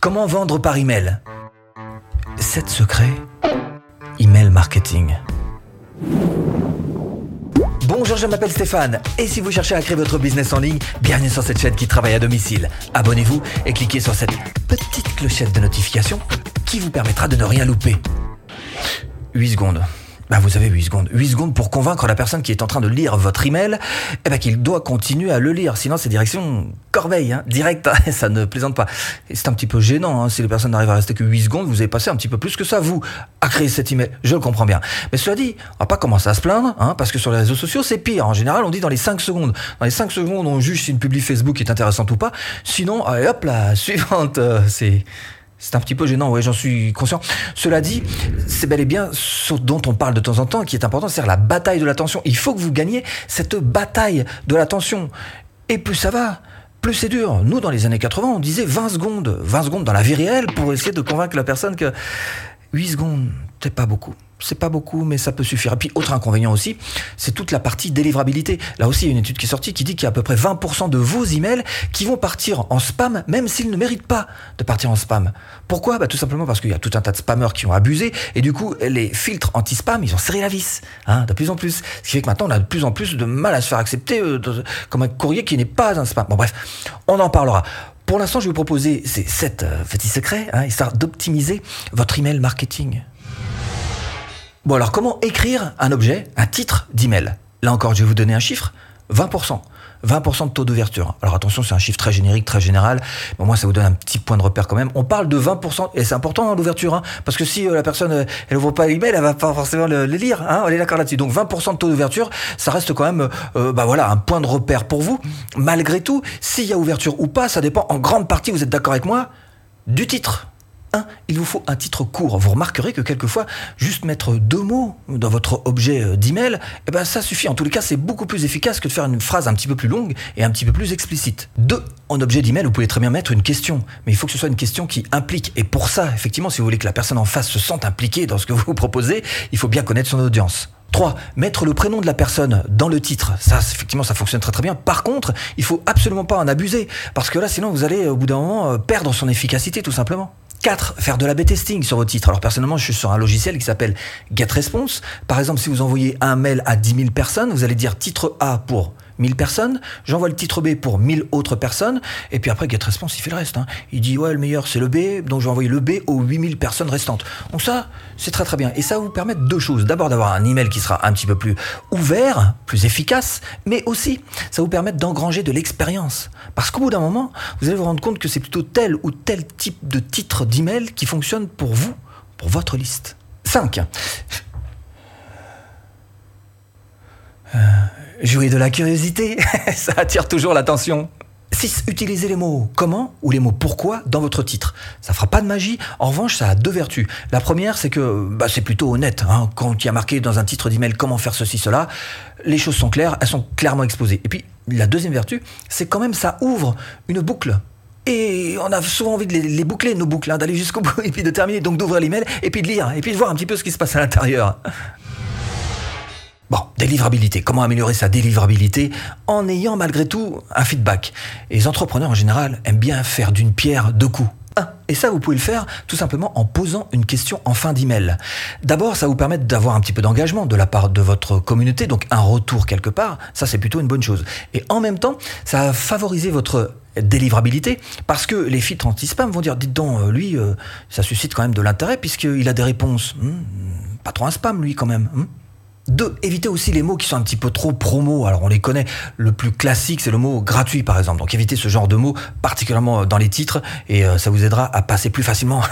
Comment vendre par email? 7 secrets Email marketing. Bonjour, je m'appelle Stéphane et si vous cherchez à créer votre business en ligne, bienvenue sur cette chaîne qui travaille à domicile. Abonnez-vous et cliquez sur cette petite clochette de notification qui vous permettra de ne rien louper. 8 secondes. Bah vous avez 8 secondes. 8 secondes pour convaincre la personne qui est en train de lire votre email eh ben, qu'il doit continuer à le lire. Sinon, c'est direction corbeille, hein, direct. Ça ne plaisante pas. C'est un petit peu gênant. Hein, si les personnes n'arrivent à rester que 8 secondes, vous avez passé un petit peu plus que ça, vous, à créer cet email. Je le comprends bien. Mais cela dit, on va pas commencer à se plaindre, hein, parce que sur les réseaux sociaux, c'est pire. En général, on dit dans les 5 secondes. Dans les 5 secondes, on juge si une publi Facebook est intéressante ou pas. Sinon, allez, hop, la suivante, euh, c'est... C'est un petit peu gênant, oui, j'en suis conscient. Cela dit, c'est bel et bien ce dont on parle de temps en temps qui est important, c'est la bataille de l'attention. Il faut que vous gagniez cette bataille de l'attention. Et plus ça va, plus c'est dur. Nous, dans les années 80, on disait 20 secondes. 20 secondes dans la vie réelle pour essayer de convaincre la personne que 8 secondes, c'est pas beaucoup c'est pas beaucoup, mais ça peut suffire. Et puis, autre inconvénient aussi, c'est toute la partie délivrabilité. Là aussi, il y a une étude qui est sortie qui dit qu'il y a à peu près 20% de vos emails qui vont partir en spam, même s'ils ne méritent pas de partir en spam. Pourquoi? Bah, Tout simplement parce qu'il y a tout un tas de spammers qui ont abusé, et du coup, les filtres anti-spam, ils ont serré la vis, hein, de plus en plus. Ce qui fait que maintenant, on a de plus en plus de mal à se faire accepter euh, comme un courrier qui n'est pas un spam. Bon, bref, on en parlera. Pour l'instant, je vais vous proposer ces 7 euh, petits secrets, hein, histoire d'optimiser votre email marketing. Bon alors comment écrire un objet, un titre d'email? Là encore, je vais vous donner un chiffre, 20%. 20% de taux d'ouverture. Alors attention, c'est un chiffre très générique, très général. Mais moi, ça vous donne un petit point de repère quand même. On parle de 20%, et c'est important hein, l'ouverture, hein, parce que si euh, la personne, euh, elle ouvre pas l'email, elle va pas forcément le, lire. Hein, on est d'accord là-dessus. Donc 20% de taux d'ouverture, ça reste quand même, euh, bah voilà, un point de repère pour vous. Malgré tout, s'il y a ouverture ou pas, ça dépend en grande partie, vous êtes d'accord avec moi, du titre. 1. Il vous faut un titre court. Vous remarquerez que quelquefois, juste mettre deux mots dans votre objet euh, d'email, eh ben ça suffit. En tous les cas, c'est beaucoup plus efficace que de faire une phrase un petit peu plus longue et un petit peu plus explicite. 2. En objet d'email, vous pouvez très bien mettre une question, mais il faut que ce soit une question qui implique. Et pour ça, effectivement, si vous voulez que la personne en face se sente impliquée dans ce que vous proposez, il faut bien connaître son audience. 3. Mettre le prénom de la personne dans le titre. Ça, effectivement, ça fonctionne très très bien. Par contre, il faut absolument pas en abuser. Parce que là, sinon, vous allez, au bout d'un moment, euh, perdre son efficacité, tout simplement. 4. Faire de la B-testing sur vos titres. Alors personnellement, je suis sur un logiciel qui s'appelle GetResponse. Par exemple, si vous envoyez un mail à 10 000 personnes, vous allez dire titre A pour 1000 personnes, j'envoie le titre B pour 1000 autres personnes, et puis après GetResponse, il fait le reste. Hein. Il dit, ouais, le meilleur, c'est le B, donc je vais envoyer le B aux 8000 personnes restantes. Donc ça, c'est très très bien. Et ça va vous permettre deux choses. D'abord d'avoir un email qui sera un petit peu plus ouvert, plus efficace, mais aussi, ça vous permettre d'engranger de l'expérience. Parce qu'au bout d'un moment, vous allez vous rendre compte que c'est plutôt tel ou tel type de titre d'email qui fonctionne pour vous, pour votre liste. 5. Euh, Jouer de la curiosité, ça attire toujours l'attention. 6. Utilisez les mots comment ou les mots pourquoi dans votre titre. Ça fera pas de magie. En revanche, ça a deux vertus. La première, c'est que bah, c'est plutôt honnête. Hein. Quand il y a marqué dans un titre d'email comment faire ceci, cela, les choses sont claires, elles sont clairement exposées. Et puis, la deuxième vertu, c'est quand même ça ouvre une boucle. Et on a souvent envie de les, boucler, nos boucles, hein, d'aller jusqu'au bout et puis de terminer, donc d'ouvrir l'email et puis de lire et puis de voir un petit peu ce qui se passe à l'intérieur. Bon, délivrabilité. Comment améliorer sa délivrabilité en ayant malgré tout un feedback? Les entrepreneurs en général aiment bien faire d'une pierre deux coups. Et ça, vous pouvez le faire tout simplement en posant une question en fin d'email. D'abord, ça vous permet d'avoir un petit peu d'engagement de la part de votre communauté, donc un retour quelque part. Ça, c'est plutôt une bonne chose. Et en même temps, ça va favoriser votre délivrabilité parce que les filtres anti-spam vont dire dites donc euh, lui euh, ça suscite quand même de l'intérêt puisqu'il a des réponses hmm, pas trop un spam lui quand même hmm. Deux, évitez aussi les mots qui sont un petit peu trop promo. Alors on les connaît. Le plus classique, c'est le mot gratuit, par exemple. Donc évitez ce genre de mots, particulièrement dans les titres, et euh, ça vous aidera à passer plus facilement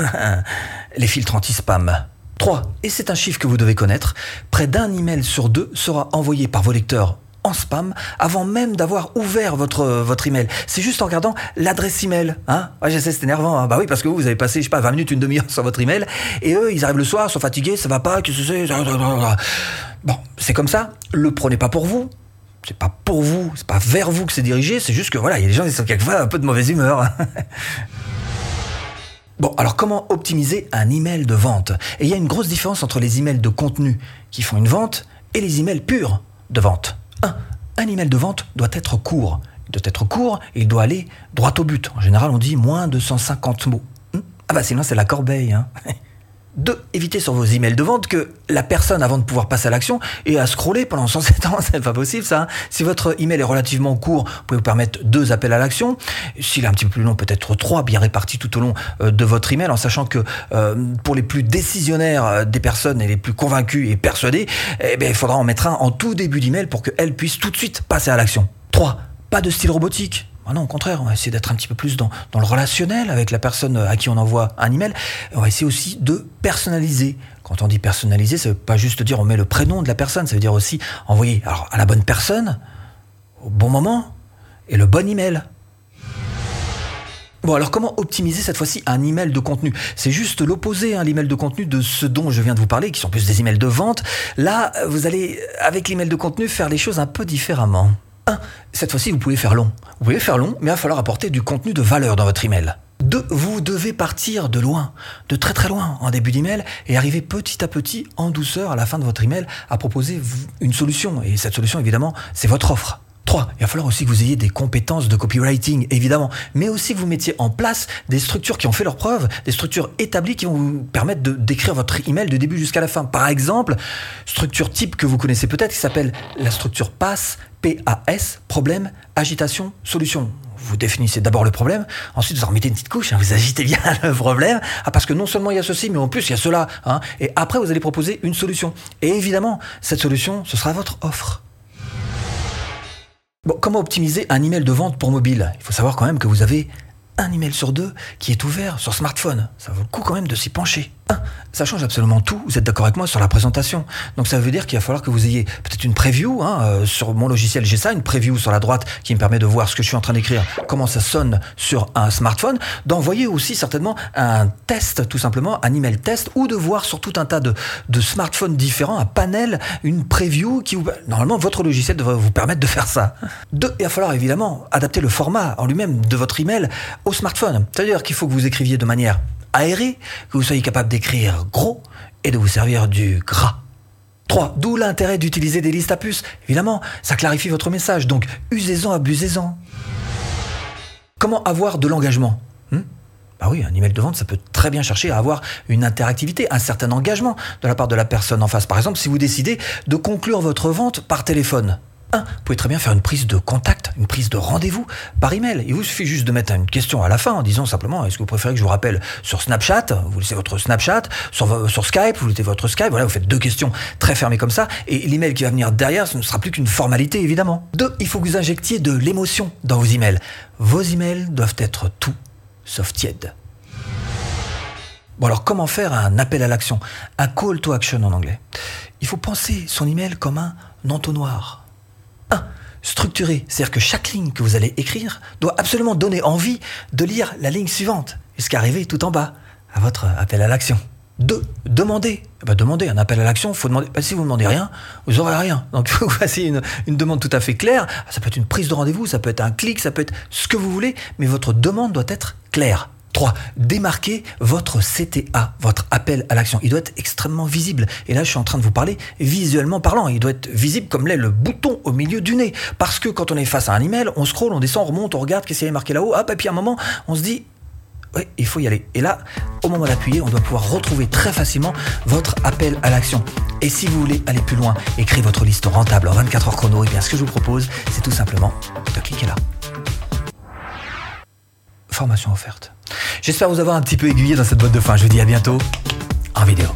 les filtres anti-spam. 3. Et c'est un chiffre que vous devez connaître. Près d'un email sur deux sera envoyé par vos lecteurs en spam avant même d'avoir ouvert votre, votre email. C'est juste en regardant l'adresse email. Hein ouais, je sais, c'est énervant. Hein. bah oui, parce que vous, vous avez passé, je sais pas, 20 minutes, une demi-heure sur votre email, et eux, ils arrivent le soir, sont fatigués, ça va pas, que c'est. Bon, c'est comme ça. Le prenez pas pour vous. C'est pas pour vous, c'est pas vers vous que c'est dirigé, c'est juste que voilà, il y a des gens qui sont quelquefois un peu de mauvaise humeur. Bon, alors comment optimiser un email de vente? Et il y a une grosse différence entre les emails de contenu qui font une vente et les emails purs de vente. 1. Un email de vente doit être court. Il doit être court il doit aller droit au but. En général, on dit moins de 150 mots. Hmm? Ah bah sinon c'est la corbeille. Hein. Deux, évitez sur vos emails de vente que la personne, avant de pouvoir passer à l'action, ait à scroller pendant 107 ans. C'est pas possible, ça. Hein. Si votre email est relativement court, vous pouvez vous permettre deux appels à l'action. S'il est un petit peu plus long, peut-être trois, bien répartis tout au long euh, de votre email, en sachant que euh, pour les plus décisionnaires euh, des personnes et les plus convaincus et persuadés, eh bien, il faudra en mettre un en tout début d'email pour qu'elles puissent tout de suite passer à l'action. Trois, pas de style robotique. Ah non, au contraire, on va essayer d'être un petit peu plus dans, le relationnel avec la personne à qui on envoie un email. On va essayer aussi de personnaliser. Quand on dit personnaliser, ça veut pas juste dire on met le prénom de la personne, ça veut dire aussi envoyer à la bonne personne, au bon moment, et le bon email. Bon, alors comment optimiser cette fois-ci un email de contenu? C'est juste l'opposé, hein, l'email de contenu de ce dont je viens de vous parler, qui sont plus des emails de vente. Là, vous allez, avec l'email de contenu, faire les choses un peu différemment. Cette fois-ci, vous pouvez faire long. Vous pouvez faire long, mais il va falloir apporter du contenu de valeur dans votre email. Deux, vous devez partir de loin, de très très loin en début d'email et arriver petit à petit, en douceur, à la fin de votre email, à proposer une solution. Et cette solution, évidemment, c'est votre offre. 3. Il va falloir aussi que vous ayez des compétences de copywriting, évidemment, mais aussi que vous mettiez en place des structures qui ont fait leurs preuves, des structures établies qui vont vous permettre de d'écrire votre email de début jusqu'à la fin. Par exemple, structure type que vous connaissez peut-être qui s'appelle la structure PAS, PAS, problème, agitation, solution vous définissez d'abord le problème, ensuite vous en remettez une petite couche, hein, vous agitez bien le problème, ah, parce que non seulement il y a ceci, mais en plus il y a cela, hein, et après vous allez proposer une solution. Et évidemment, cette solution, ce sera votre offre. Bon, comment optimiser un email de vente pour mobile? Il faut savoir quand même que vous avez un email sur deux qui est ouvert sur smartphone. Ça vaut le coup quand même de s'y pencher. Ça change absolument tout, vous êtes d'accord avec moi sur la présentation. Donc ça veut dire qu'il va falloir que vous ayez peut-être une preview, hein, euh, sur mon logiciel j'ai ça, une preview sur la droite qui me permet de voir ce que je suis en train d'écrire, comment ça sonne sur un smartphone, d'envoyer aussi certainement un test tout simplement, un email test, ou de voir sur tout un tas de, smartphones différents, un panel, une preview qui. Normalement votre logiciel devrait vous permettre de faire ça. Deux, il va falloir évidemment adapter le format en lui-même de votre email au smartphone. C'est-à-dire qu'il faut que vous écriviez de manière aéré, que vous soyez capable d'écrire gros et de vous servir du gras. 3. D'où l'intérêt d'utiliser des listes à puces. Évidemment, ça clarifie votre message, donc usez-en, abusez-en. Comment avoir de l'engagement hmm? Bah oui, un email de vente, ça peut très bien chercher à avoir une interactivité, un certain engagement de la part de la personne en face. Par exemple, si vous décidez de conclure votre vente par téléphone, 1. Vous pouvez très bien faire une prise de contact, une prise de rendez-vous par email. Il vous suffit juste de mettre une question à la fin en disant simplement est-ce que vous préférez que je vous rappelle sur Snapchat? Vous laissez votre Snapchat, sur, Skype, vous laissez votre Skype. Voilà, vous faites deux questions très fermées comme ça. Et l'email qui va venir derrière, ce ne sera plus qu'une formalité évidemment. 2. Il faut que vous injectiez de l'émotion dans vos emails. Vos emails doivent être tout sauf tièdes. Bon alors comment faire un appel à l'action? Un call to action en anglais. Il faut penser son email comme un entonnoir 1. Structuré, c'est-à-dire que chaque ligne que vous allez écrire doit absolument donner envie de lire la ligne suivante, jusqu'à arriver tout en bas, à votre appel à l'action. 2. Demandez. Eh ben, demandez un appel à l'action, faut demander. Ben, si vous ne demandez rien, vous n'aurez rien. Donc, vous une, demande tout à fait claire. Ça peut être une prise de rendez-vous, ça peut être un clic, ça peut être ce que vous voulez, mais votre demande doit être claire. 3. Démarquez votre CTA, votre appel à l'action. Il doit être extrêmement visible. Et là, je suis en train de vous parler visuellement parlant. Il doit être visible comme l'est le bouton au milieu du nez. Parce que quand on est face à un email, on scrolle, on descend, on remonte, on regarde qu'est-ce qu'il a marqué là-haut. Hop, et puis à un moment, on se dit, oui, il faut y aller. Et là, au moment d'appuyer, on doit pouvoir retrouver très facilement votre appel à l'action. Et si vous voulez aller plus loin, écrire votre liste rentable en 24 heures chrono, et bien ce que je vous propose, c'est tout simplement de cliquer là. Formation offerte. J'espère vous avoir un petit peu aiguillé dans cette boîte de fin. Je vous dis à bientôt en vidéo.